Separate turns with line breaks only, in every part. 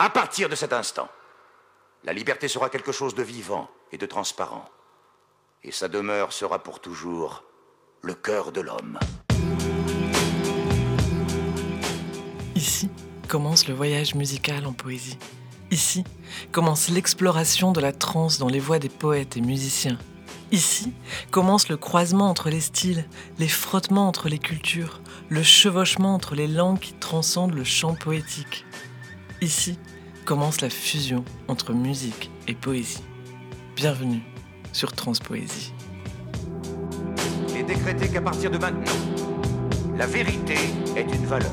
À partir de cet instant, la liberté sera quelque chose de vivant et de transparent. Et sa demeure sera pour toujours le cœur de l'homme.
Ici commence le voyage musical en poésie. Ici commence l'exploration de la trance dans les voix des poètes et musiciens. Ici commence le croisement entre les styles, les frottements entre les cultures, le chevauchement entre les langues qui transcendent le chant poétique. Ici commence la fusion entre musique et poésie. Bienvenue sur Transpoésie.
Il est décrété qu'à partir de maintenant, la vérité est une valeur.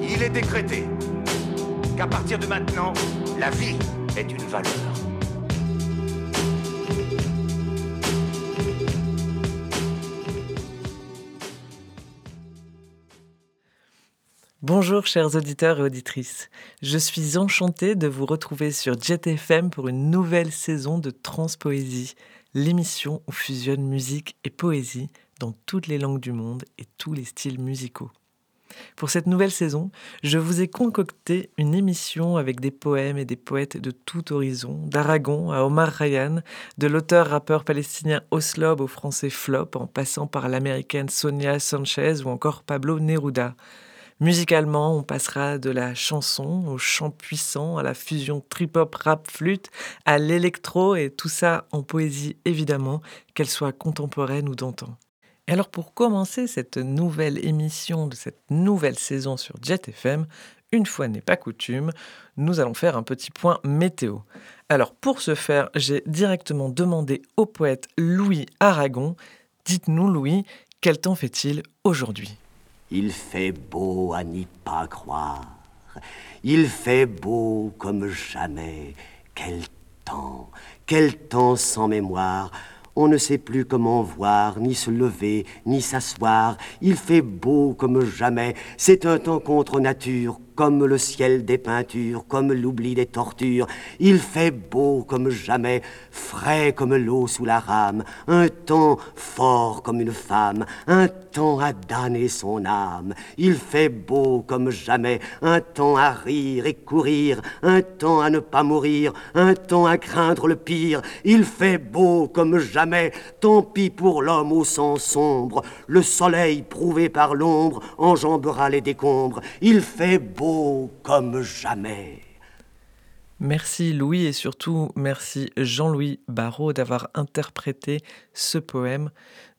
Il est décrété qu'à partir de maintenant, la vie est une valeur.
Bonjour chers auditeurs et auditrices. Je suis enchantée de vous retrouver sur JetFM pour une nouvelle saison de Transpoésie, l'émission où fusionnent musique et poésie dans toutes les langues du monde et tous les styles musicaux. Pour cette nouvelle saison, je vous ai concocté une émission avec des poèmes et des poètes de tout horizon, d'Aragon à Omar Ryan, de l'auteur-rappeur palestinien Oslob au français Flop, en passant par l'américaine Sonia Sanchez ou encore Pablo Neruda. Musicalement, on passera de la chanson au chant puissant, à la fusion trip-hop rap-flûte, à l'électro et tout ça en poésie évidemment, qu'elle soit contemporaine ou d'antan. Et alors pour commencer cette nouvelle émission de cette nouvelle saison sur Jet FM, une fois n'est pas coutume, nous allons faire un petit point météo. Alors pour ce faire, j'ai directement demandé au poète Louis Aragon, dites-nous Louis, quel temps fait-il aujourd'hui?
Il fait beau à n'y pas croire, il fait beau comme jamais, quel temps, quel temps sans mémoire on ne sait plus comment voir, ni se lever, ni s'asseoir. Il fait beau comme jamais. C'est un temps contre nature, comme le ciel des peintures, comme l'oubli des tortures. Il fait beau comme jamais, frais comme l'eau sous la rame, un temps fort comme une femme, un temps à damner son âme. Il fait beau comme jamais, un temps à rire et courir, un temps à ne pas mourir, un temps à craindre le pire. Il fait beau comme jamais, tant pis pour l'homme au sang sombre. Le soleil prouvé par l'ombre enjambera les décombres. Il fait beau comme jamais.
Merci Louis et surtout merci Jean-Louis Barrault d'avoir interprété ce poème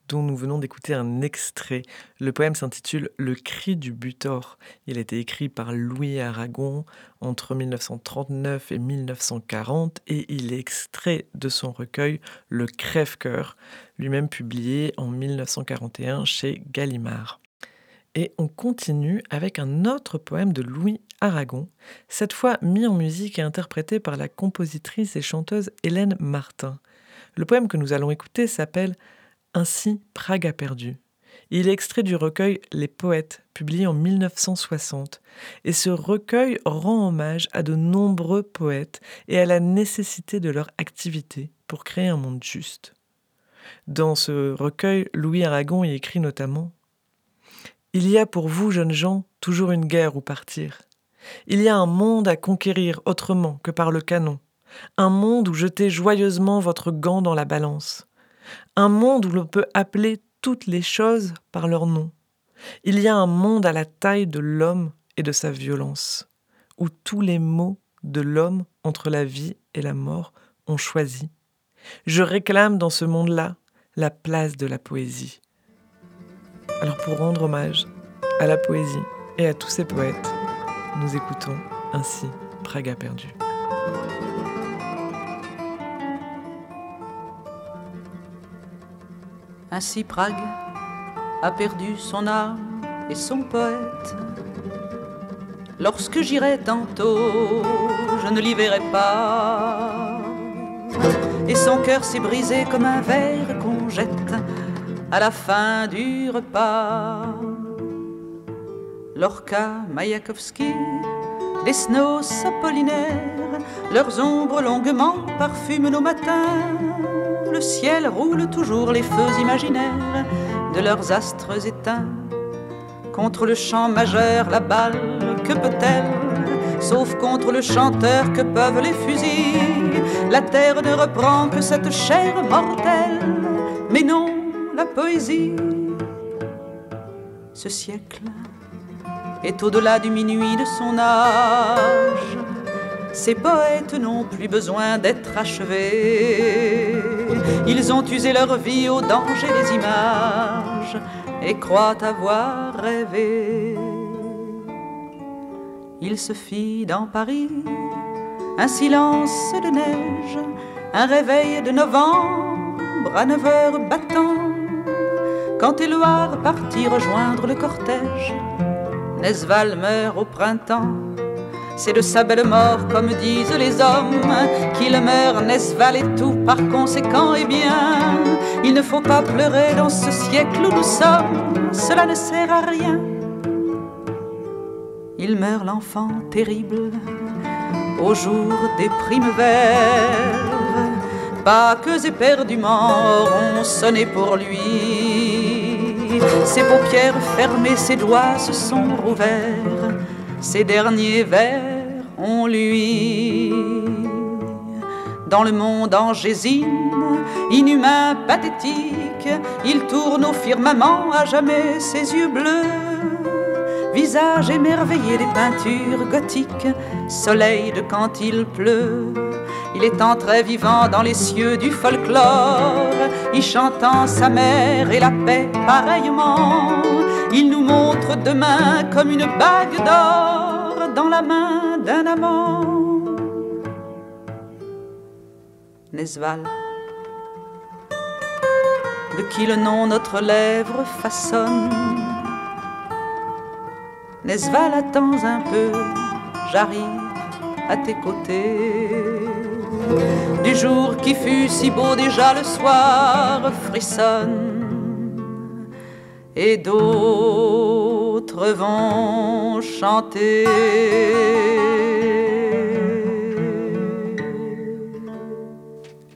dont nous venons d'écouter un extrait. Le poème s'intitule Le cri du butor. Il a été écrit par Louis Aragon entre 1939 et 1940 et il est extrait de son recueil Le crève-cœur, lui-même publié en 1941 chez Gallimard. Et on continue avec un autre poème de Louis Aragon, cette fois mis en musique et interprété par la compositrice et chanteuse Hélène Martin. Le poème que nous allons écouter s'appelle Ainsi Prague a perdu. Il est extrait du recueil Les Poètes, publié en 1960. Et ce recueil rend hommage à de nombreux poètes et à la nécessité de leur activité pour créer un monde juste. Dans ce recueil, Louis Aragon y écrit notamment il y a pour vous, jeunes gens, toujours une guerre où partir. Il y a un monde à conquérir autrement que par le canon. Un monde où jetez joyeusement votre gant dans la balance. Un monde où l'on peut appeler toutes les choses par leur nom. Il y a un monde à la taille de l'homme et de sa violence, où tous les mots de l'homme entre la vie et la mort ont choisi. Je réclame dans ce monde-là la place de la poésie. Alors pour rendre hommage à la poésie et à tous ces poètes, nous écoutons ainsi Prague a
Ainsi Prague a perdu son âme et son poète. Lorsque j'irai tantôt, je ne l'y verrai pas. Et son cœur s'est brisé comme un verre qu'on jette à la fin du repas. Lorca, Mayakovsky, les snows apollinaires, leurs ombres longuement parfument nos matins. Le ciel roule toujours les feux imaginaires de leurs astres éteints. Contre le champ majeur, la balle que peut-elle? Sauf contre le chanteur que peuvent les fusils, la terre ne reprend que cette chair mortelle. Mais non, la poésie, ce siècle est au-delà du minuit de son âge. Ces poètes n'ont plus besoin d'être achevés. Ils ont usé leur vie au danger des images et croient avoir rêvé. Il se fit dans Paris un silence de neige, un réveil de novembre à neuf heures battant. Quand Éloire partit rejoindre le cortège, Nesval meurt au printemps. C'est de sa belle mort, comme disent les hommes, qu'il meurt, Nesval et tout par conséquent, eh bien, il ne faut pas pleurer dans ce siècle où nous sommes, cela ne sert à rien il meurt l'enfant terrible au jour des Pas que éperdument auront sonné pour lui. Ses paupières fermées, ses doigts se sont rouverts. Ses derniers vers ont lui. Dans le monde angésine, inhumain, pathétique, il tourne au firmament à jamais ses yeux bleus visage émerveillé des peintures gothiques, soleil de quand il pleut. Il est entré vivant dans les cieux du folklore, y chantant sa mère et la paix pareillement. Il nous montre demain comme une bague d'or dans la main d'un amant. Nesval, de qui le nom notre lèvre façonne? Nesval, attends un peu, j'arrive à tes côtés. Du jour qui fut si beau déjà le soir frissonne et d'autres vont chanter.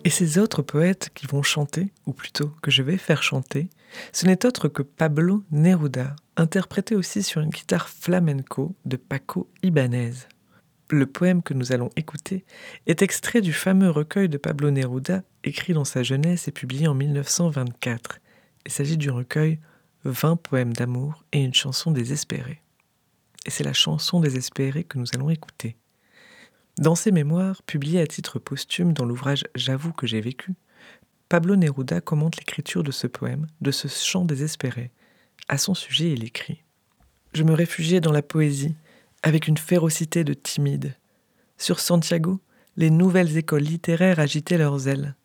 Et ces autres poètes qui vont chanter, ou plutôt que je vais faire chanter, ce n'est autre que Pablo Neruda, interprété aussi sur une guitare flamenco de Paco Ibanez. Le poème que nous allons écouter est extrait du fameux recueil de Pablo Neruda, écrit dans sa jeunesse et publié en 1924. Il s'agit du recueil 20 poèmes d'amour et une chanson désespérée. Et c'est la chanson désespérée que nous allons écouter. Dans ses mémoires, publiés à titre posthume dans l'ouvrage J'avoue que j'ai vécu, Pablo Neruda commente l'écriture de ce poème, de ce chant désespéré. À son sujet, il écrit Je me réfugiais dans la poésie, avec une férocité de timide. Sur Santiago, les nouvelles écoles littéraires agitaient leurs ailes.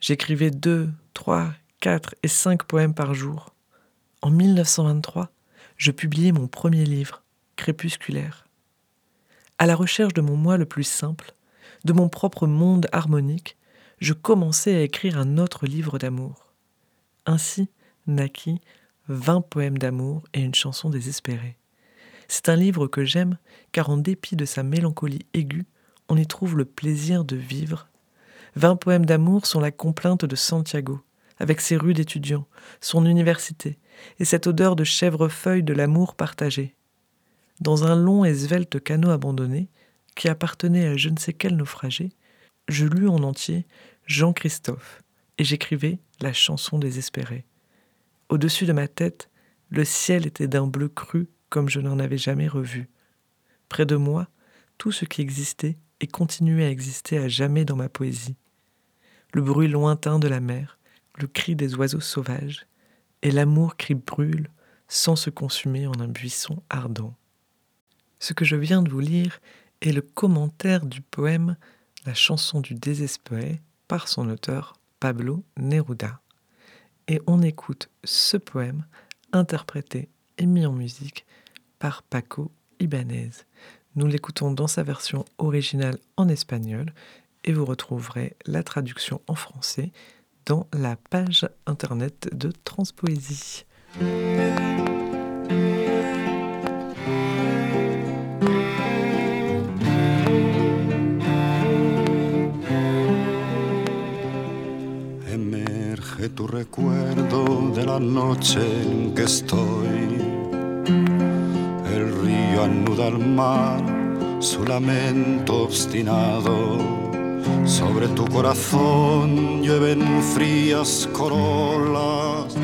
J'écrivais deux, trois, quatre et cinq poèmes par jour. En 1923, je publiai mon premier livre, Crépusculaire. À la recherche de mon moi le plus simple, de mon propre monde harmonique, je commençais à écrire un autre livre d'amour. Ainsi naquit Vingt poèmes d'amour et une chanson désespérée. C'est un livre que j'aime car en dépit de sa mélancolie aiguë, on y trouve le plaisir de vivre. Vingt poèmes d'amour sont la complainte de Santiago, avec ses rues d'étudiants, son université et cette odeur de chèvrefeuille de l'amour partagé. Dans un long et svelte canot abandonné, qui appartenait à je ne sais quel naufragé, je lus en entier Jean-Christophe, et j'écrivais la chanson désespérée. Au-dessus de ma tête, le ciel était d'un bleu cru comme je n'en avais jamais revu. Près de moi, tout ce qui existait et continuait à exister à jamais dans ma poésie. Le bruit lointain de la mer, le cri des oiseaux sauvages, et l'amour qui brûle sans se consumer en un buisson ardent. Ce que je viens de vous lire est le commentaire du poème La chanson du désespéré par son auteur Pablo Neruda. Et on écoute ce poème interprété et mis en musique Paco Ibanez. Nous l'écoutons dans sa version originale en espagnol et vous retrouverez la traduction en français dans la page internet de Transpoésie.
tu recuerdo de la noche en que estoy. Anuda al mar su lamento obstinado. Sobre tu corazón llueven frías corolas,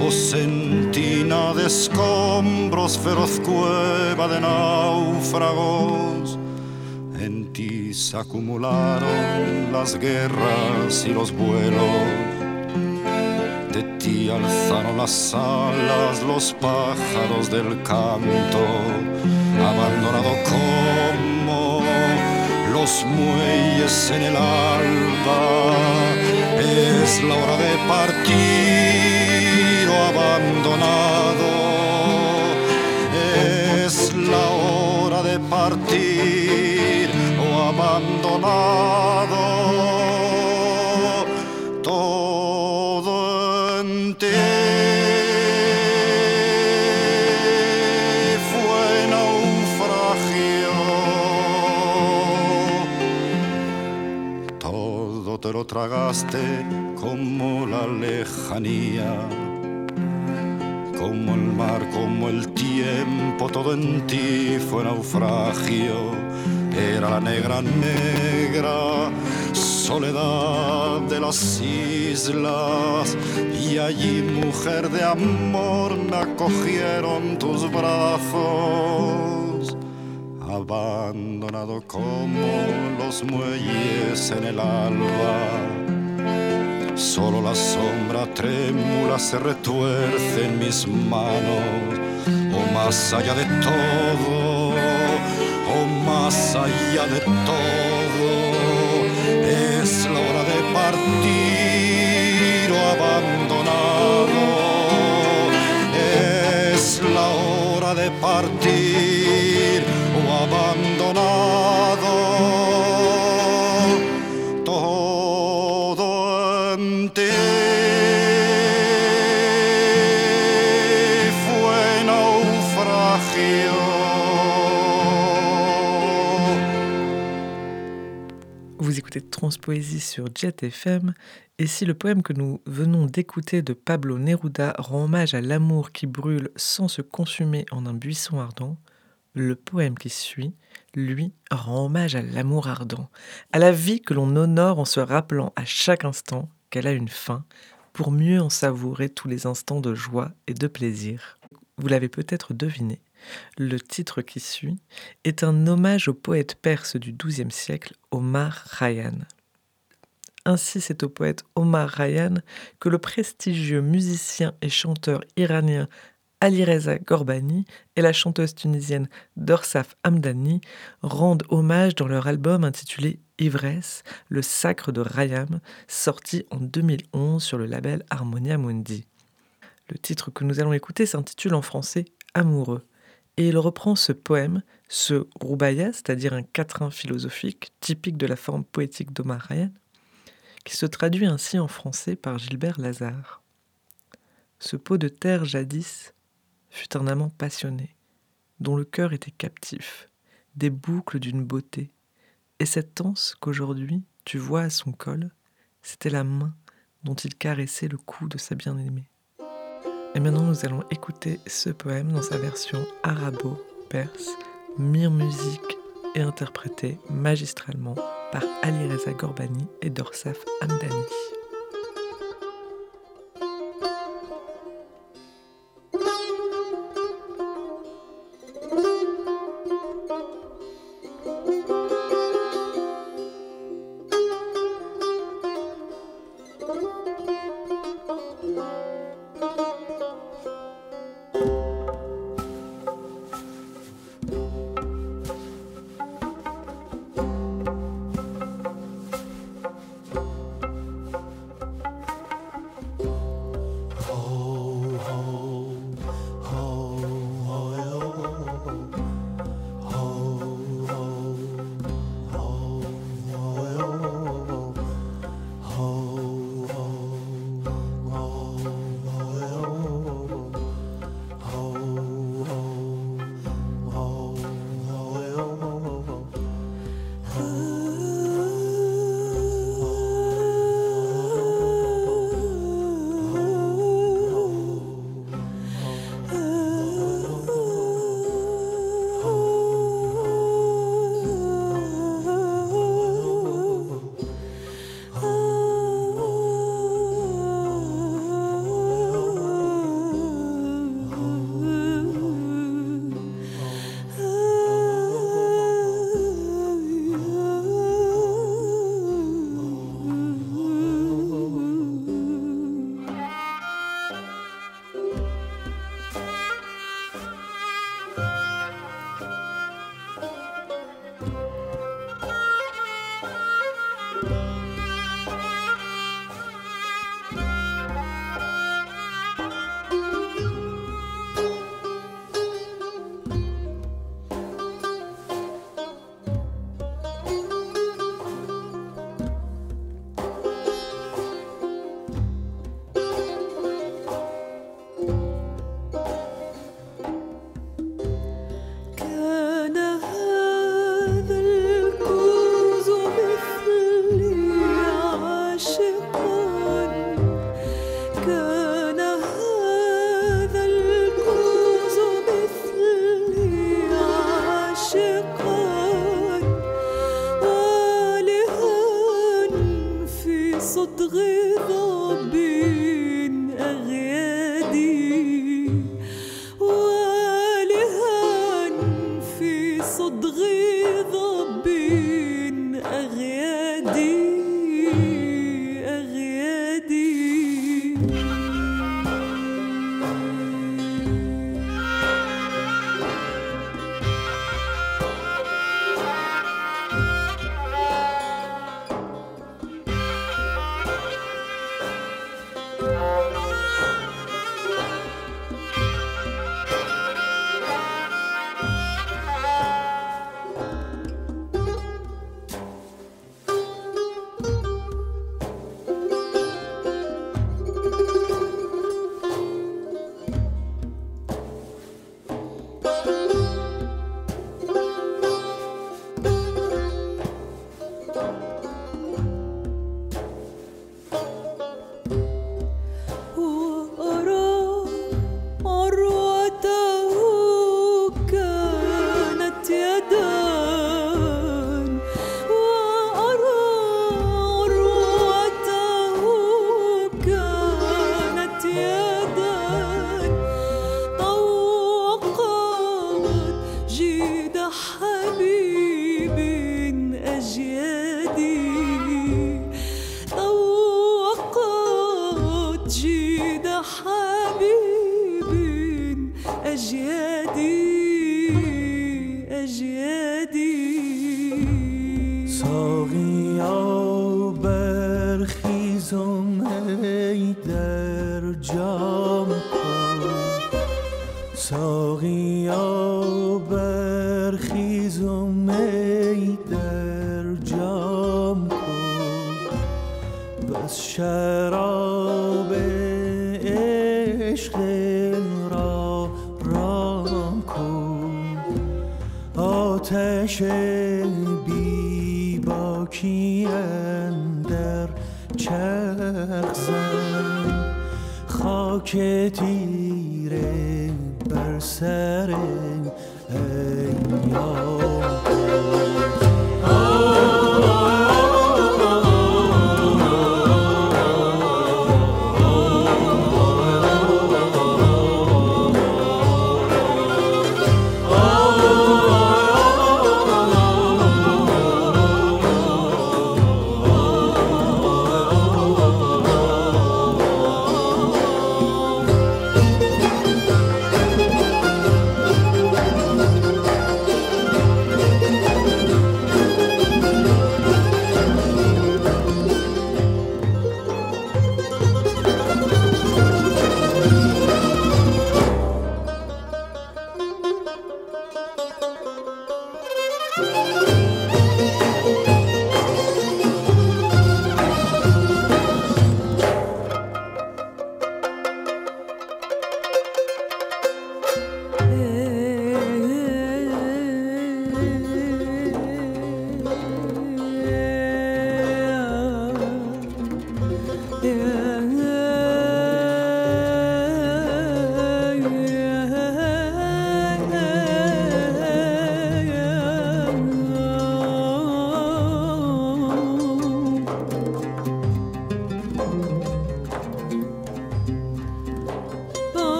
o sentina de escombros, feroz cueva de náufragos. En ti se acumularon las guerras y los vuelos de ti alzaron las alas los pájaros del canto, abandonado como los muelles en el alba. Es la hora de partir o abandonado. Es la hora de partir o abandonado. Tragaste como la lejanía, como el mar, como el tiempo, todo en ti fue naufragio. Era la negra negra soledad de las islas y allí mujer de amor me acogieron tus brazos abandonado como los muelles en el alba. Solo la sombra trémula se retuerce en mis manos, o más allá de todo, o más allá de todo, es la hora de partir o abandonado, es la hora de partir
Vous écoutez Transpoésie sur Jet FM et si le poème que nous venons d'écouter de Pablo Neruda rend hommage à l'amour qui brûle sans se consumer en un buisson ardent, le poème qui suit, lui, rend hommage à l'amour ardent, à la vie que l'on honore en se rappelant à chaque instant qu'elle a une fin, pour mieux en savourer tous les instants de joie et de plaisir. Vous l'avez peut-être deviné, le titre qui suit est un hommage au poète perse du XIIe siècle, Omar Khayyam. Ainsi, c'est au poète Omar Khayyam que le prestigieux musicien et chanteur iranien Alireza Gorbani et la chanteuse tunisienne Dorsaf Hamdani rendent hommage dans leur album intitulé Ivresse, le sacre de Rayam, sorti en 2011 sur le label Harmonia Mundi. Le titre que nous allons écouter s'intitule en français Amoureux et il reprend ce poème, ce roubaya, c'est-à-dire un quatrain philosophique typique de la forme poétique d'Omar Ryan, qui se traduit ainsi en français par Gilbert Lazare. Ce pot de terre jadis fut un amant passionné, dont le cœur était captif, des boucles d'une beauté, et cette anse qu'aujourd'hui tu vois à son col, c'était la main dont il caressait le cou de sa bien-aimée. Et maintenant nous allons écouter ce poème dans sa version arabo-perse, mire musique et interprété magistralement par Ali Reza Gorbani et Dorsaf Hamdani.
خاکیم در چرخ زن خاک تیره بر سر این یار.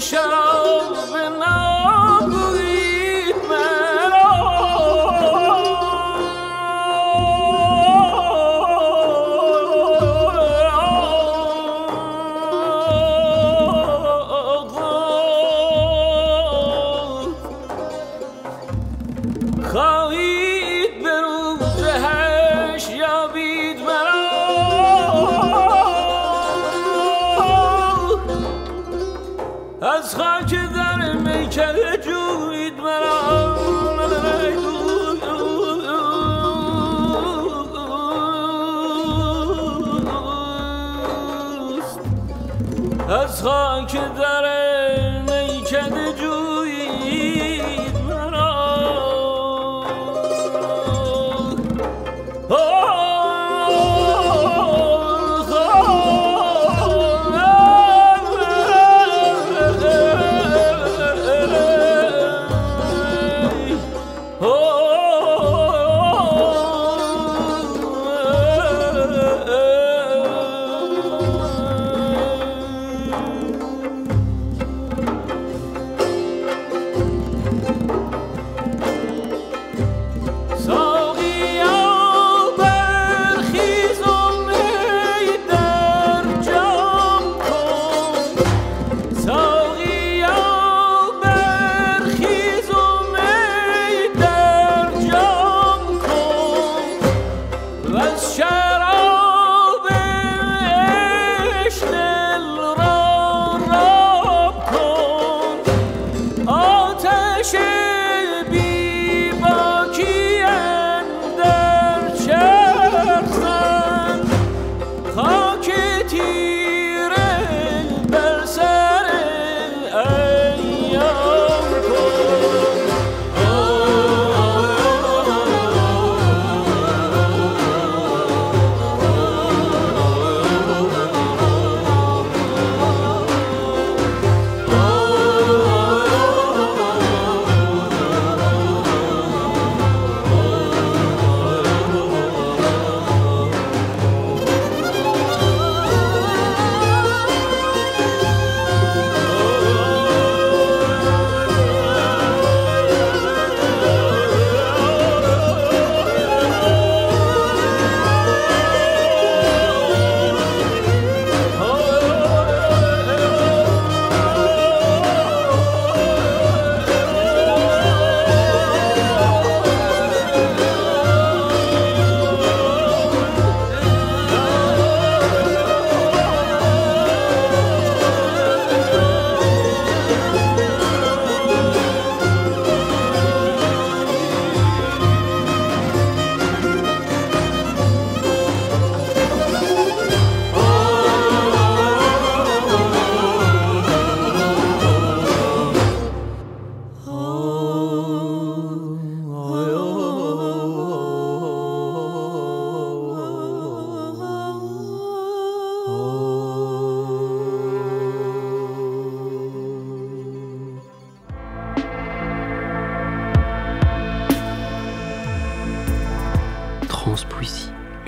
show me no.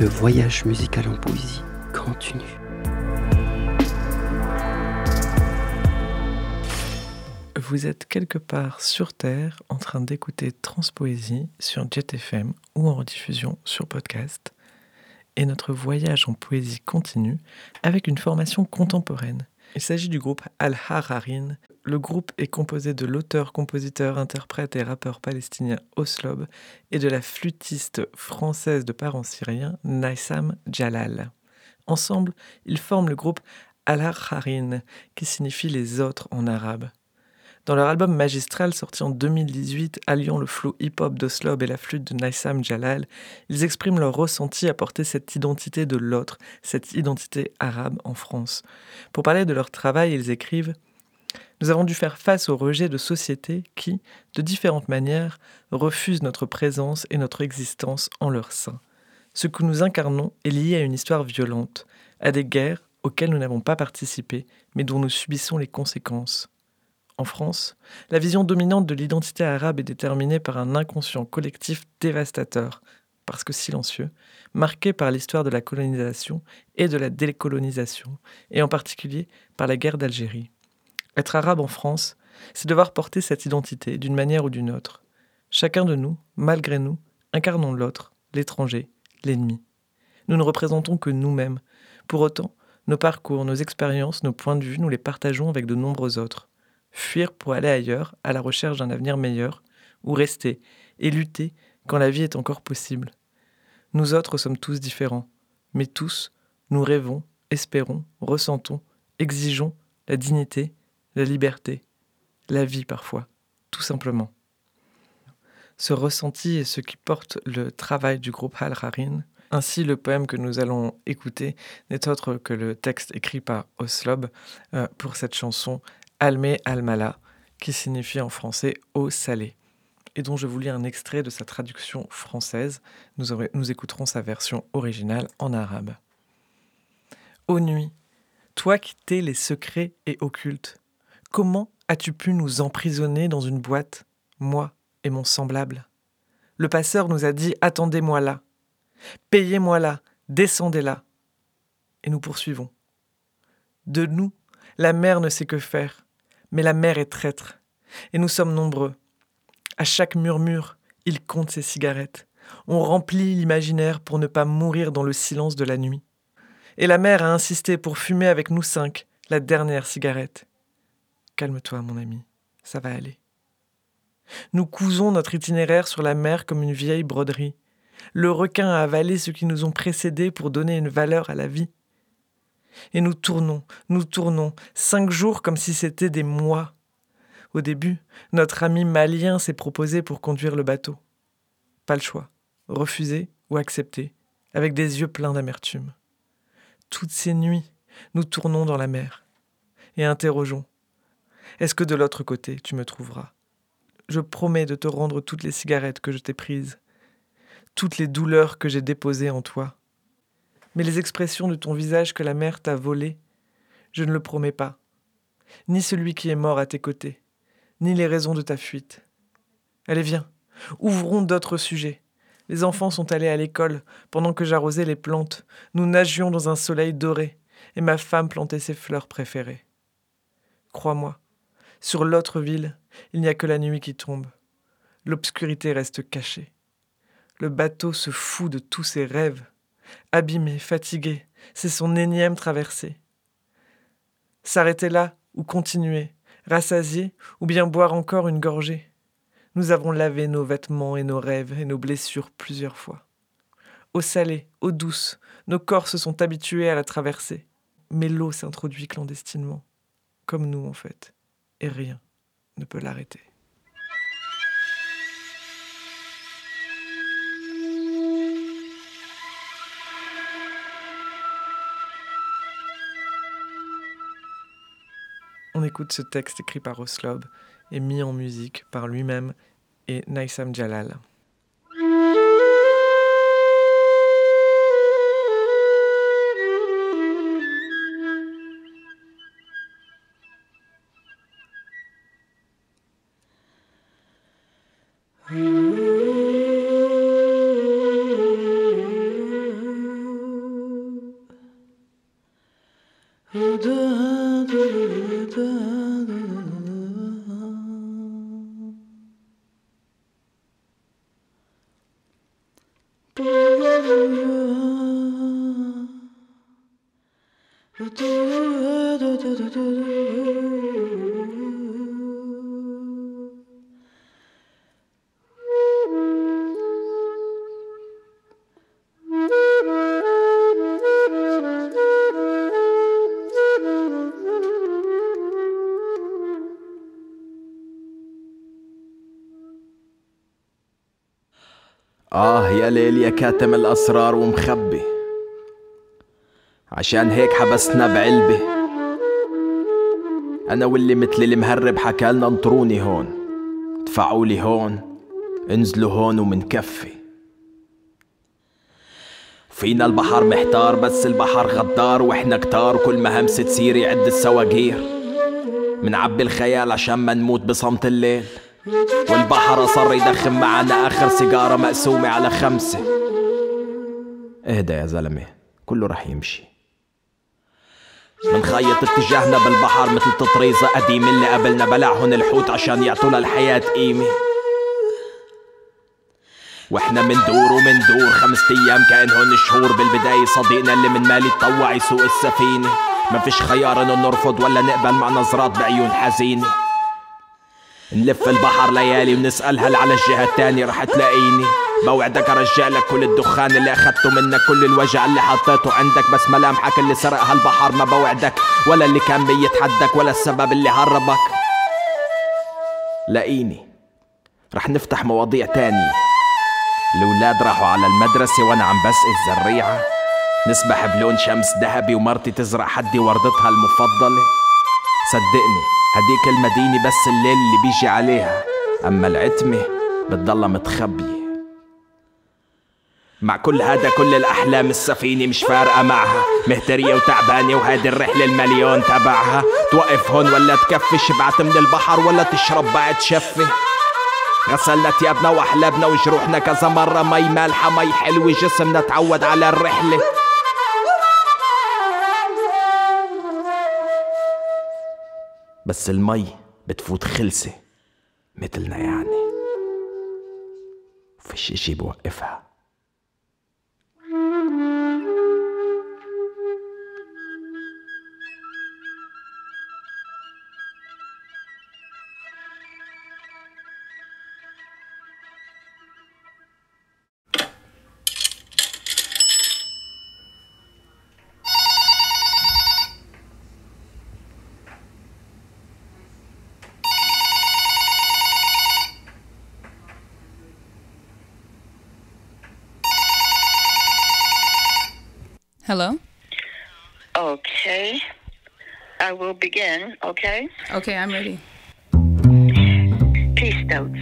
Voyage musical en poésie continue.
Vous êtes quelque part sur Terre en train d'écouter Transpoésie sur Jet FM ou en rediffusion sur podcast. Et notre voyage en poésie continue avec une formation contemporaine. Il s'agit du groupe Al-Hararin. Le groupe est composé de l'auteur, compositeur, interprète et rappeur palestinien Oslob et de la flûtiste française de parents syriens Naissam Jalal. Ensemble, ils forment le groupe Al-Harin, qui signifie les autres en arabe. Dans leur album magistral sorti en 2018, alliant le flow hip-hop d'Oslob et la flûte de Naissam Jalal, ils expriment leur ressenti à porter cette identité de l'autre, cette identité arabe en France. Pour parler de leur travail, ils écrivent Nous avons dû faire face au rejet de sociétés qui, de différentes manières, refusent notre présence et notre existence en leur sein. Ce que nous incarnons est lié à une histoire violente, à des guerres auxquelles nous n'avons pas participé, mais dont nous subissons les conséquences. En France, la vision dominante de l'identité arabe est déterminée par un inconscient collectif dévastateur, parce que silencieux, marqué par l'histoire de la colonisation et de la décolonisation, et en particulier par la guerre d'Algérie. Être arabe en France, c'est devoir porter cette identité d'une manière ou d'une autre. Chacun de nous, malgré nous, incarnons l'autre, l'étranger, l'ennemi. Nous ne représentons que nous-mêmes. Pour autant, nos parcours, nos expériences, nos points de vue, nous les partageons avec de nombreux autres fuir pour aller ailleurs, à la recherche d'un avenir meilleur, ou rester et lutter quand la vie est encore possible. Nous autres sommes tous différents, mais tous, nous rêvons, espérons, ressentons, exigeons la dignité, la liberté, la vie parfois, tout simplement. Ce ressenti est ce qui porte le travail du groupe Hal Harin. Ainsi, le poème que nous allons écouter n'est autre que le texte écrit par Oslob euh, pour cette chanson Almé Almala, qui signifie en français eau salée, et dont je vous lis un extrait de sa traduction française. Nous, nous écouterons sa version originale en arabe. Ô nuit, toi qui t'es les secrets et occultes, comment as-tu pu nous emprisonner dans une boîte, moi et mon semblable? Le passeur nous a dit Attendez-moi là, payez-moi là, descendez là. Et nous poursuivons. De nous, la mer ne sait que faire. Mais la mer est traître, et nous sommes nombreux. À chaque murmure, il compte ses cigarettes. On remplit l'imaginaire pour ne pas mourir dans le silence de la nuit. Et la mer a insisté pour fumer avec nous cinq la dernière cigarette. Calme-toi, mon ami, ça va aller. Nous cousons notre itinéraire sur la mer comme une vieille broderie. Le requin a avalé ceux qui nous ont précédés pour donner une valeur à la vie. Et nous tournons, nous tournons, cinq jours comme si c'était des mois. Au début, notre ami malien s'est proposé pour conduire le bateau. Pas le choix, refuser ou accepter, avec des yeux pleins d'amertume. Toutes ces nuits, nous tournons dans la mer et interrogeons. Est-ce que de l'autre côté, tu me trouveras? Je promets de te rendre toutes les cigarettes que je t'ai prises, toutes les douleurs que j'ai déposées en toi mais les expressions de ton visage que la mer t'a volées, je ne le promets pas, ni celui qui est mort à tes côtés, ni les raisons de ta fuite. Allez, viens, ouvrons d'autres sujets. Les enfants sont allés à l'école pendant que j'arrosais les plantes. Nous nagions dans un soleil doré, et ma femme plantait ses fleurs préférées. Crois-moi, sur l'autre ville, il n'y a que la nuit qui tombe. L'obscurité reste cachée. Le bateau se fout de tous ses rêves abîmé, fatigué, c'est son énième traversée. S'arrêter là ou continuer, rassasier ou bien boire encore une gorgée. Nous avons lavé nos vêtements et nos rêves et nos blessures plusieurs fois. Eau salée, eau douce, nos corps se sont habitués à la traverser. Mais l'eau s'introduit clandestinement, comme nous en fait, et rien ne peut l'arrêter. Écoute ce texte écrit par Oslob et mis en musique par lui-même et Naïsam Jalal.
آه يا ليل يا كاتم الأسرار ومخبي. عشان هيك حبسنا بعلبة أنا واللي مثل المهرب حكالنا انطروني هون. ادفعوا لي هون انزلوا هون ومنكفي فينا البحر محتار بس البحر غدار وإحنا كتار. كل ما همسة تصير يعد السواقير. منعبي الخيال عشان ما نموت بصمت الليل. والبحر أصر يدخن معنا آخر سيجارة مقسومة على خمسة. اهدى يا زلمة كله رح يمشي. منخيط اتجاهنا بالبحر مثل تطريزة قديم اللي قبلنا بلعهن الحوت عشان يعطونا الحياة قيمة. وإحنا مندور ومندور خمسة أيام كانهن شهور بالبداية صديقنا اللي من مالي تطوع يسوق السفينة. ما فيش خيار إنه نرفض ولا نقبل مع نظرات بعيون حزينة. نلف البحر ليالي ونسأل هل على الجهة التانية رح تلاقيني. بوعدك ارجع لك كل الدخان اللي اخدته منك كل الوجع اللي حطيته عندك. بس ملامحك اللي سرقها البحر ما بوعدك ولا اللي كان بيتحدك ولا السبب اللي هربك. لاقيني رح نفتح مواضيع تانية. الولاد راحوا على المدرسة وأنا عم بسقي الزريعة. نسبح بلون شمس ذهبي ومرتي تزرع حدي وردتها المفضلة. صدقني. هديك المدينة بس الليل اللي بيجي عليها. أما العتمة بتضلها متخبية. مع كل هذا كل الأحلام السفينة مش فارقة معها. مهترية وتعبانة وهيدي الرحلة المليون تبعها. توقف هون ولا تكفي شبعت من البحر ولا تشرب بعد شفة. غسلنا تيابنا وأحلابنا وجروحنا كذا مرة. مي مالحة مي حلوة جسمنا تعود على الرحلة. بس المي بتفوت خلسة مثلنا يعني. فيش إشي بوقفها.
Hello?
Okay. I will begin, okay?
Okay, I'm ready.
Peace notes.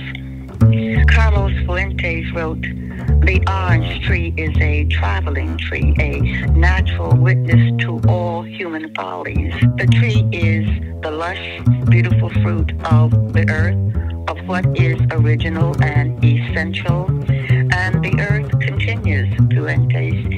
Carlos Fuentes wrote, The orange tree is a traveling tree, a natural witness to all human follies. The tree is the lush, beautiful fruit of the earth, of what is original and essential. And the earth continues, Fuentes,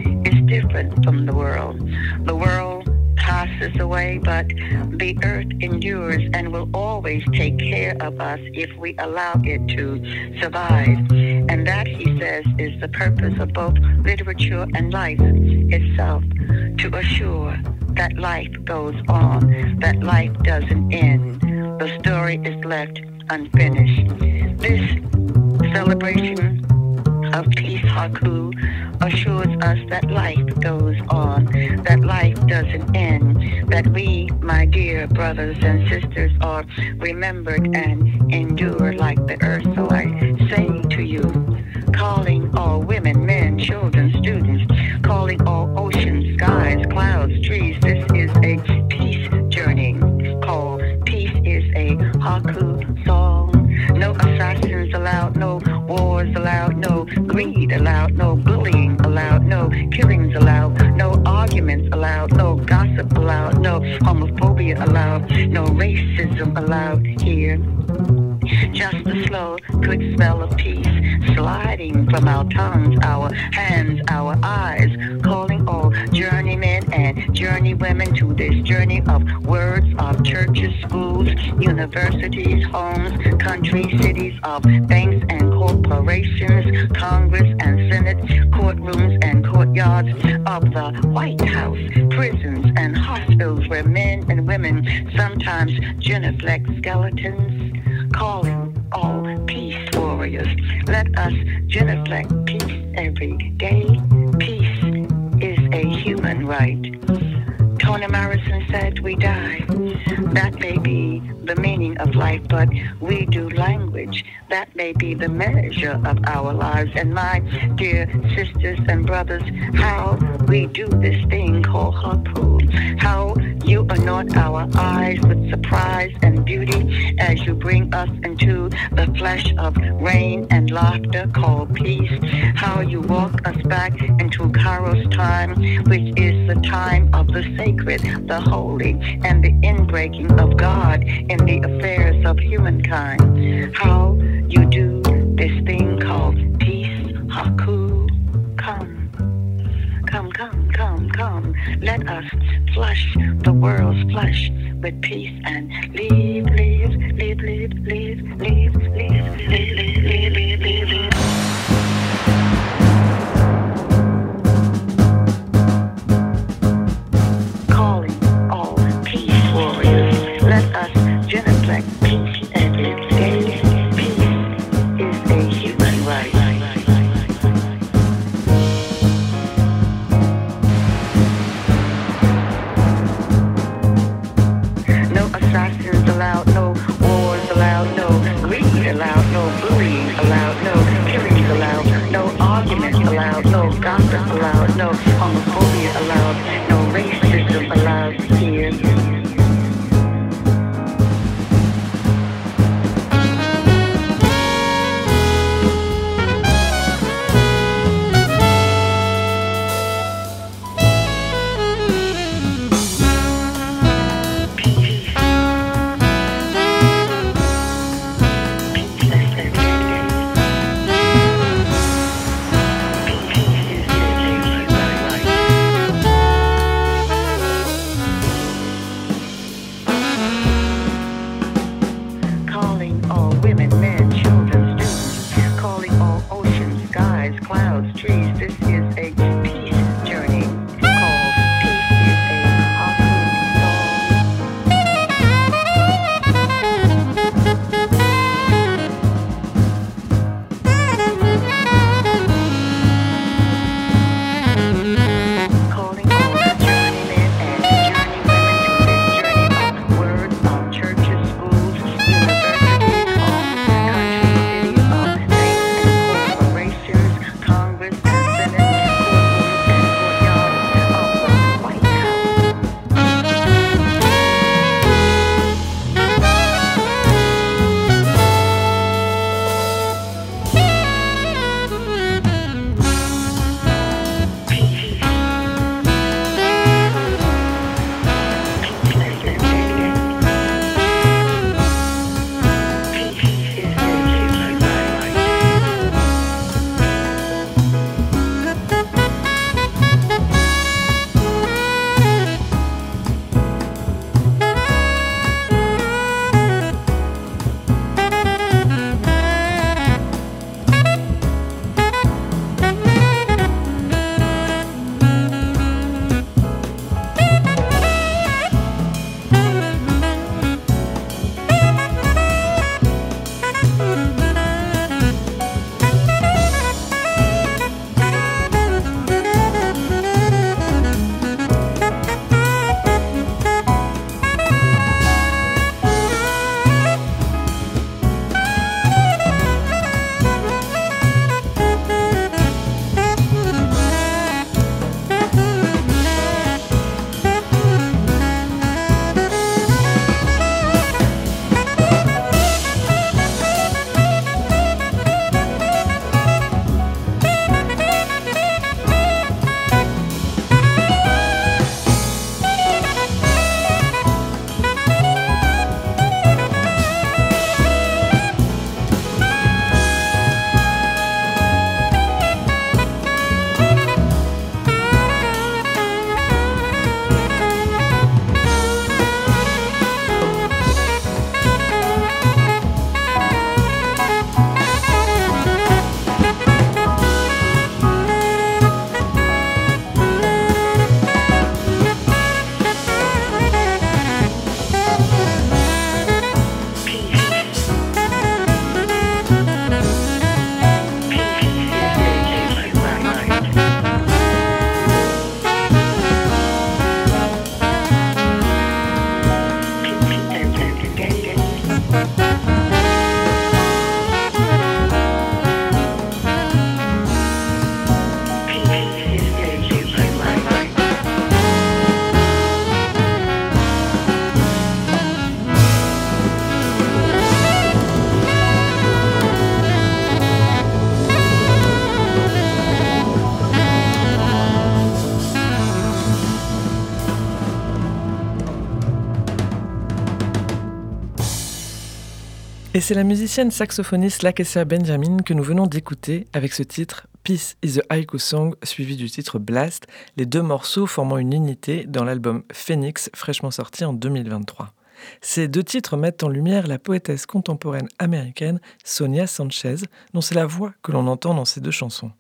from the world. The world passes away, but the earth endures and will always take care of us if we allow it to survive. And that, he says, is the purpose of both literature and life itself, to assure that life goes on, that life doesn't end. The story is left unfinished. This celebration of peace haku assures us that life goes on, that life doesn't end, that we, my dear brothers and sisters, are remembered and endure like the earth. So I say to you, calling all women, men, children, students, calling all oceans, skies, clouds, trees, this is a peace journey called Peace is a haku song. No assassins allowed, no wars allowed, no greed allowed, no bullying no killings allowed, no arguments allowed, no gossip allowed, no homophobia allowed, no racism allowed here. Just the slow, quick smell of peace sliding from our tongues, our hands, our eyes, calling all journeymen and journeywomen to this journey of words of churches, schools, universities, homes, countries, cities, of banks and corporations, Congress and Senate, courtrooms and courtyards of the White House, prisons and hospitals where men and women sometimes genuflect skeletons, calling all peace warriors. Let us genuflect peace every day. Peace is a human right. Toni Morrison said we die. That may be the meaning of life, but we do language. That may be the measure of our lives. And my dear sisters and brothers, how we do this thing called harpoon. How you anoint our eyes with surprise and beauty as you bring us into the flesh of rain and laughter called peace. How you walk back into Kairos time, which is the time of the sacred, the holy, and the inbreaking of God in the affairs of humankind. How you do this thing called peace, haku, come. Come, come, come, come. Let us flush the world's flesh with peace and leave,
Et c'est la musicienne saxophoniste Lakessia Benjamin que nous venons d'écouter avec ce titre Peace is a Haiku Song suivi du titre Blast, les deux morceaux formant une unité dans l'album Phoenix fraîchement sorti en 2023. Ces deux titres mettent en lumière la poétesse contemporaine américaine Sonia Sanchez, dont c'est la voix que l'on entend dans ces deux chansons.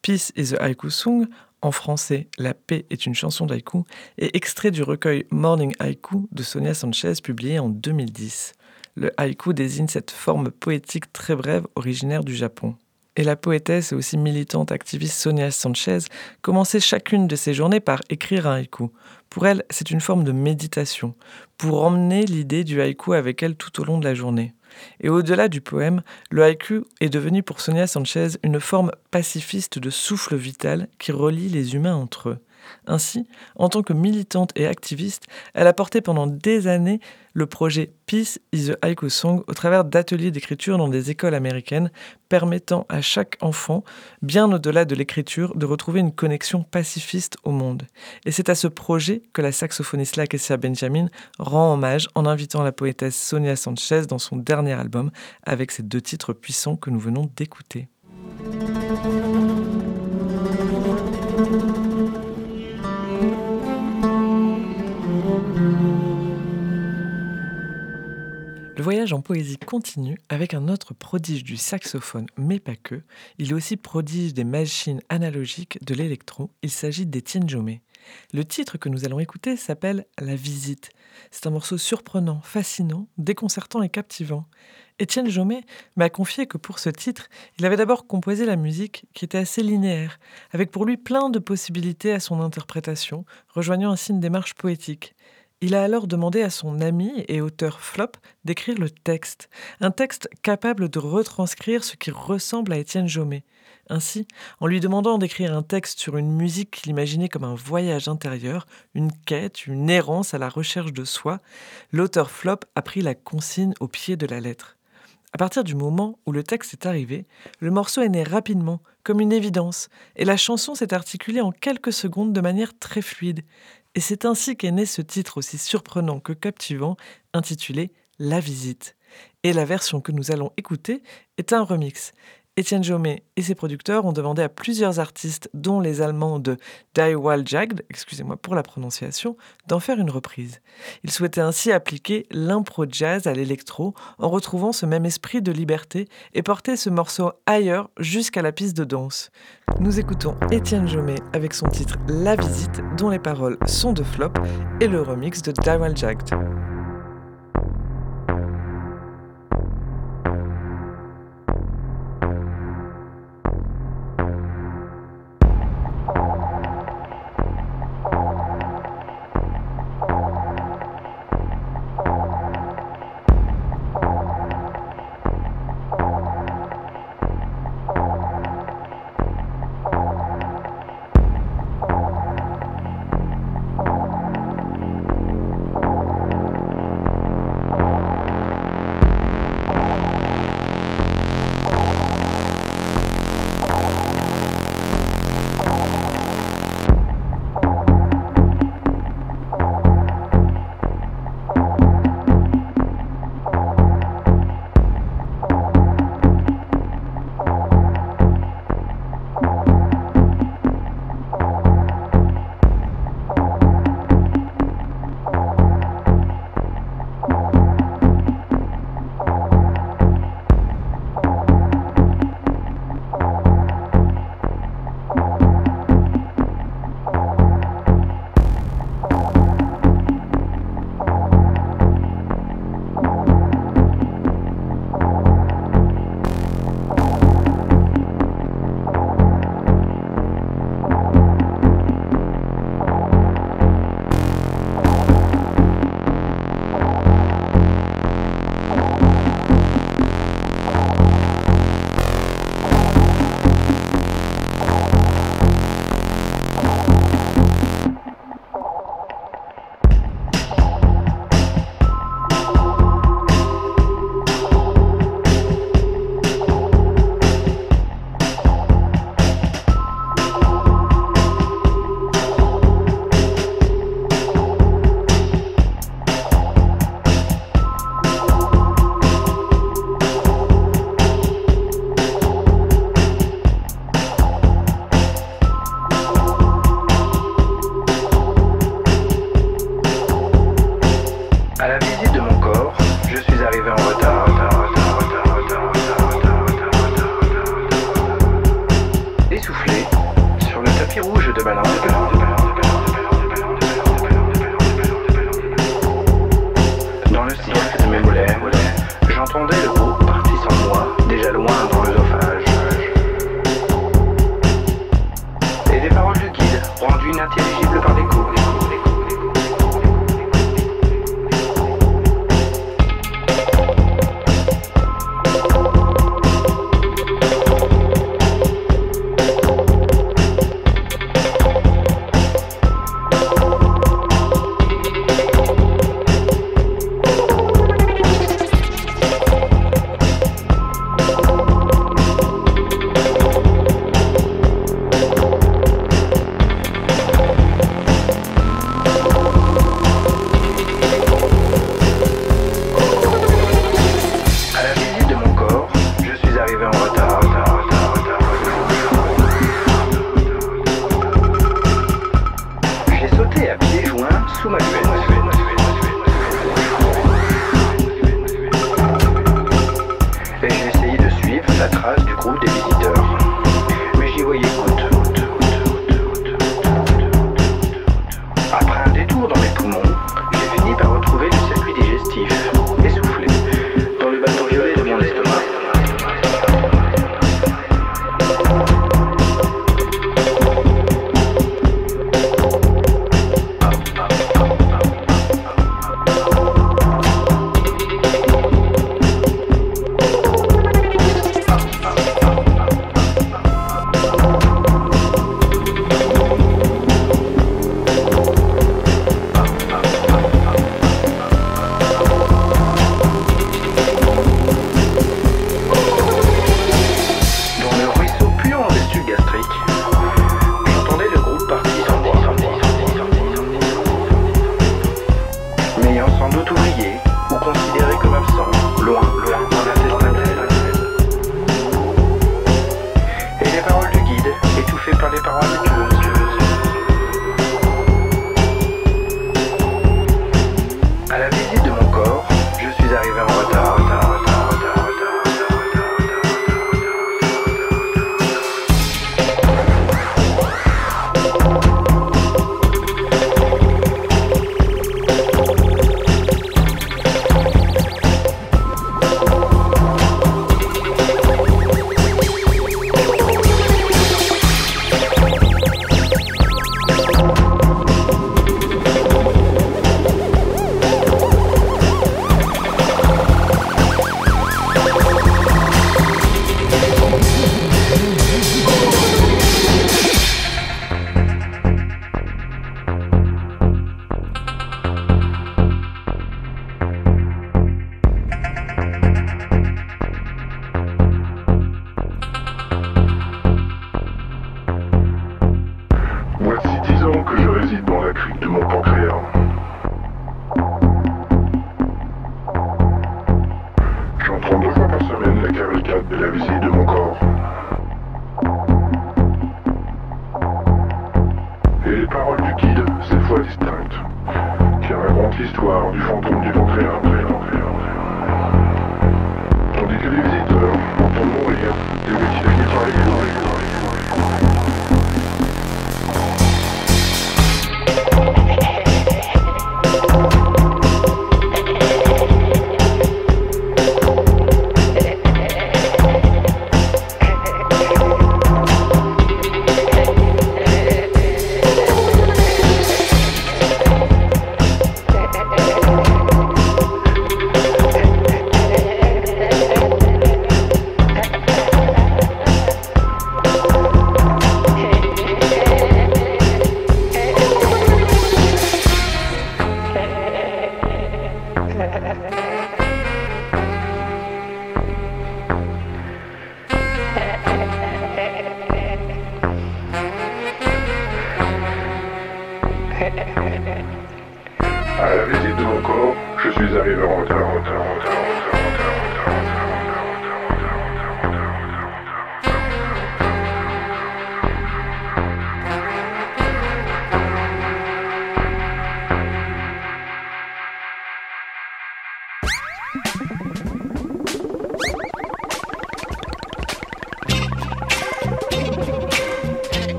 Peace is a Haiku Song, en français La paix est une chanson d'haïku, est extrait du recueil Morning Haiku de Sonia Sanchez publié en 2010. Le haïku désigne cette forme poétique très brève originaire du Japon. Et la poétesse et aussi militante activiste Sonia Sanchez commençait chacune de ses journées par écrire un haïku. Pour elle, c'est une forme de méditation, pour emmener l'idée du haïku avec elle tout au long de la journée. Et au-delà du poème, le haïku est devenu pour Sonia Sanchez une forme pacifiste de souffle vital qui relie les humains entre eux. Ainsi, en tant que militante et activiste, elle a porté pendant des années le projet Peace is a Haiku Song au travers d'ateliers d'écriture dans des écoles américaines permettant à chaque enfant, bien au-delà de l'écriture, de retrouver une connexion pacifiste au monde. Et c'est à ce projet que la saxophoniste Lakessia Benjamin rend hommage en invitant la poétesse Sonia Sanchez dans son dernier album avec ces deux titres puissants que nous venons d'écouter. Voyage en poésie continue avec un autre prodige du saxophone, mais pas que. Il est aussi prodige des machines analogiques de l'électro. Il s'agit d'Étienne Jomé. Le titre que nous allons écouter s'appelle La Visite. C'est un morceau surprenant, fascinant, déconcertant et captivant. Étienne Jomet m'a confié que pour ce titre, il avait d'abord composé la musique qui était assez linéaire, avec pour lui plein de possibilités à son interprétation, rejoignant ainsi une démarche poétique. Il a alors demandé à son ami et auteur Flop d'écrire le texte, un texte capable de retranscrire ce qui ressemble à Étienne Jomet. Ainsi, en lui demandant d'écrire un texte sur une musique qu'il imaginait comme un voyage intérieur, une quête, une errance à la recherche de soi, l'auteur Flop a pris la consigne au pied de la lettre. À partir du moment où le texte est arrivé, le morceau est né rapidement, comme une évidence, et la chanson s'est articulée en quelques secondes de manière très fluide. Et c'est ainsi qu'est né ce titre aussi surprenant que captivant, intitulé La visite. Et la version que nous allons écouter est un remix. Étienne Jomet et ses producteurs ont demandé à plusieurs artistes, dont les Allemands de Die Jagd, excusez-moi pour la prononciation, d'en faire une reprise. Ils souhaitaient ainsi appliquer l'impro jazz à l'électro en retrouvant ce même esprit de liberté et porter ce morceau ailleurs jusqu'à la piste de danse. Nous écoutons Étienne Jomet avec son titre La Visite, dont les paroles sont de Flop, et le remix de Die Jagd.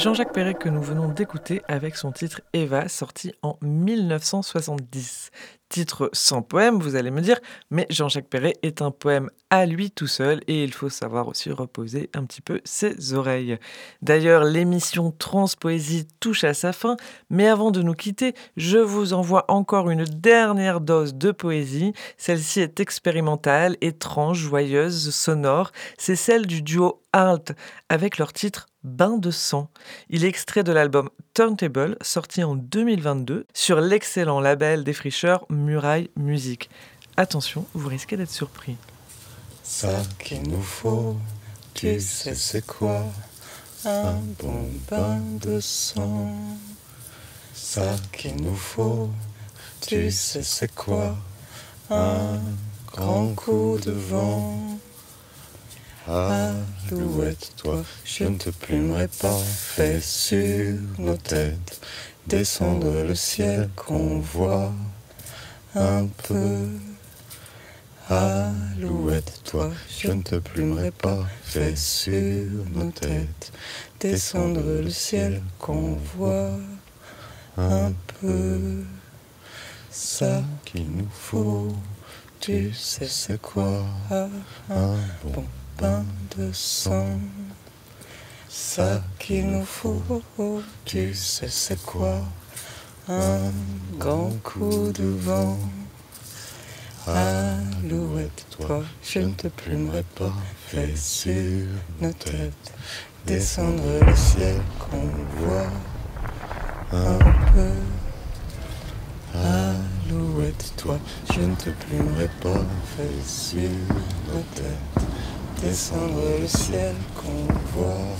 Jean-Jacques Perret que nous venons d'écouter avec son titre Eva, sorti en 1970 titre sans poème, vous allez me dire, mais Jean-Jacques Perret est un poème à lui tout seul et il faut savoir aussi reposer un petit peu ses oreilles. D'ailleurs, l'émission Transpoésie touche à sa fin, mais avant de nous quitter, je vous envoie encore une dernière dose de poésie. Celle-ci est expérimentale, étrange, joyeuse, sonore. C'est celle du duo Alt avec leur titre Bain de sang. Il est extrait de l'album Turntable, sorti en 2022 sur l'excellent label défricheur Muraille Musique. Attention, vous risquez d'être surpris.
Ça qu'il nous faut, tu sais c'est quoi? Un bon bain de sang. Ça qu'il nous faut, tu sais c'est quoi? Un grand coup de vent. Alouette, toi, je ne te plumerai pas, fais sur nos têtes descendre le ciel qu'on voit. Un peu. Alouette, toi, je ne te plumerai pas, fais sur nos têtes descendre le ciel qu'on voit. Un peu. Ça qu'il nous faut, tu sais c'est quoi. Un bon de sang. Ça qu'il nous faut, tu sais c'est quoi? Un grand coup de vent. Alouette, toi, je ne te plumerai pas, fais sur nos têtes descendre le ciel qu'on voit un peu. Alouette, toi, je ne te plumerai pas, fais sur nos têtes descendre le ciel qu'on voit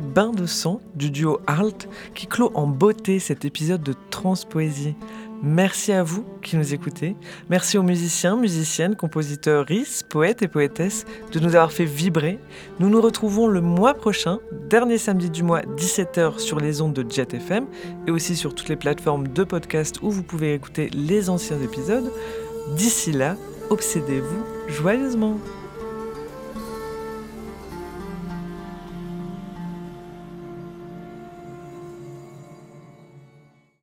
Bain de sang du duo Alt qui clôt en beauté cet épisode de Transpoésie. Merci à vous qui nous écoutez. Merci aux musiciens, musiciennes, compositeurs, poètes et poétesses de nous avoir fait vibrer. Nous nous retrouvons le mois prochain, dernier samedi du mois, 17h sur les ondes de Jet FM et aussi sur toutes les plateformes de podcast où vous pouvez écouter les anciens épisodes. D'ici là, obsédez-vous joyeusement.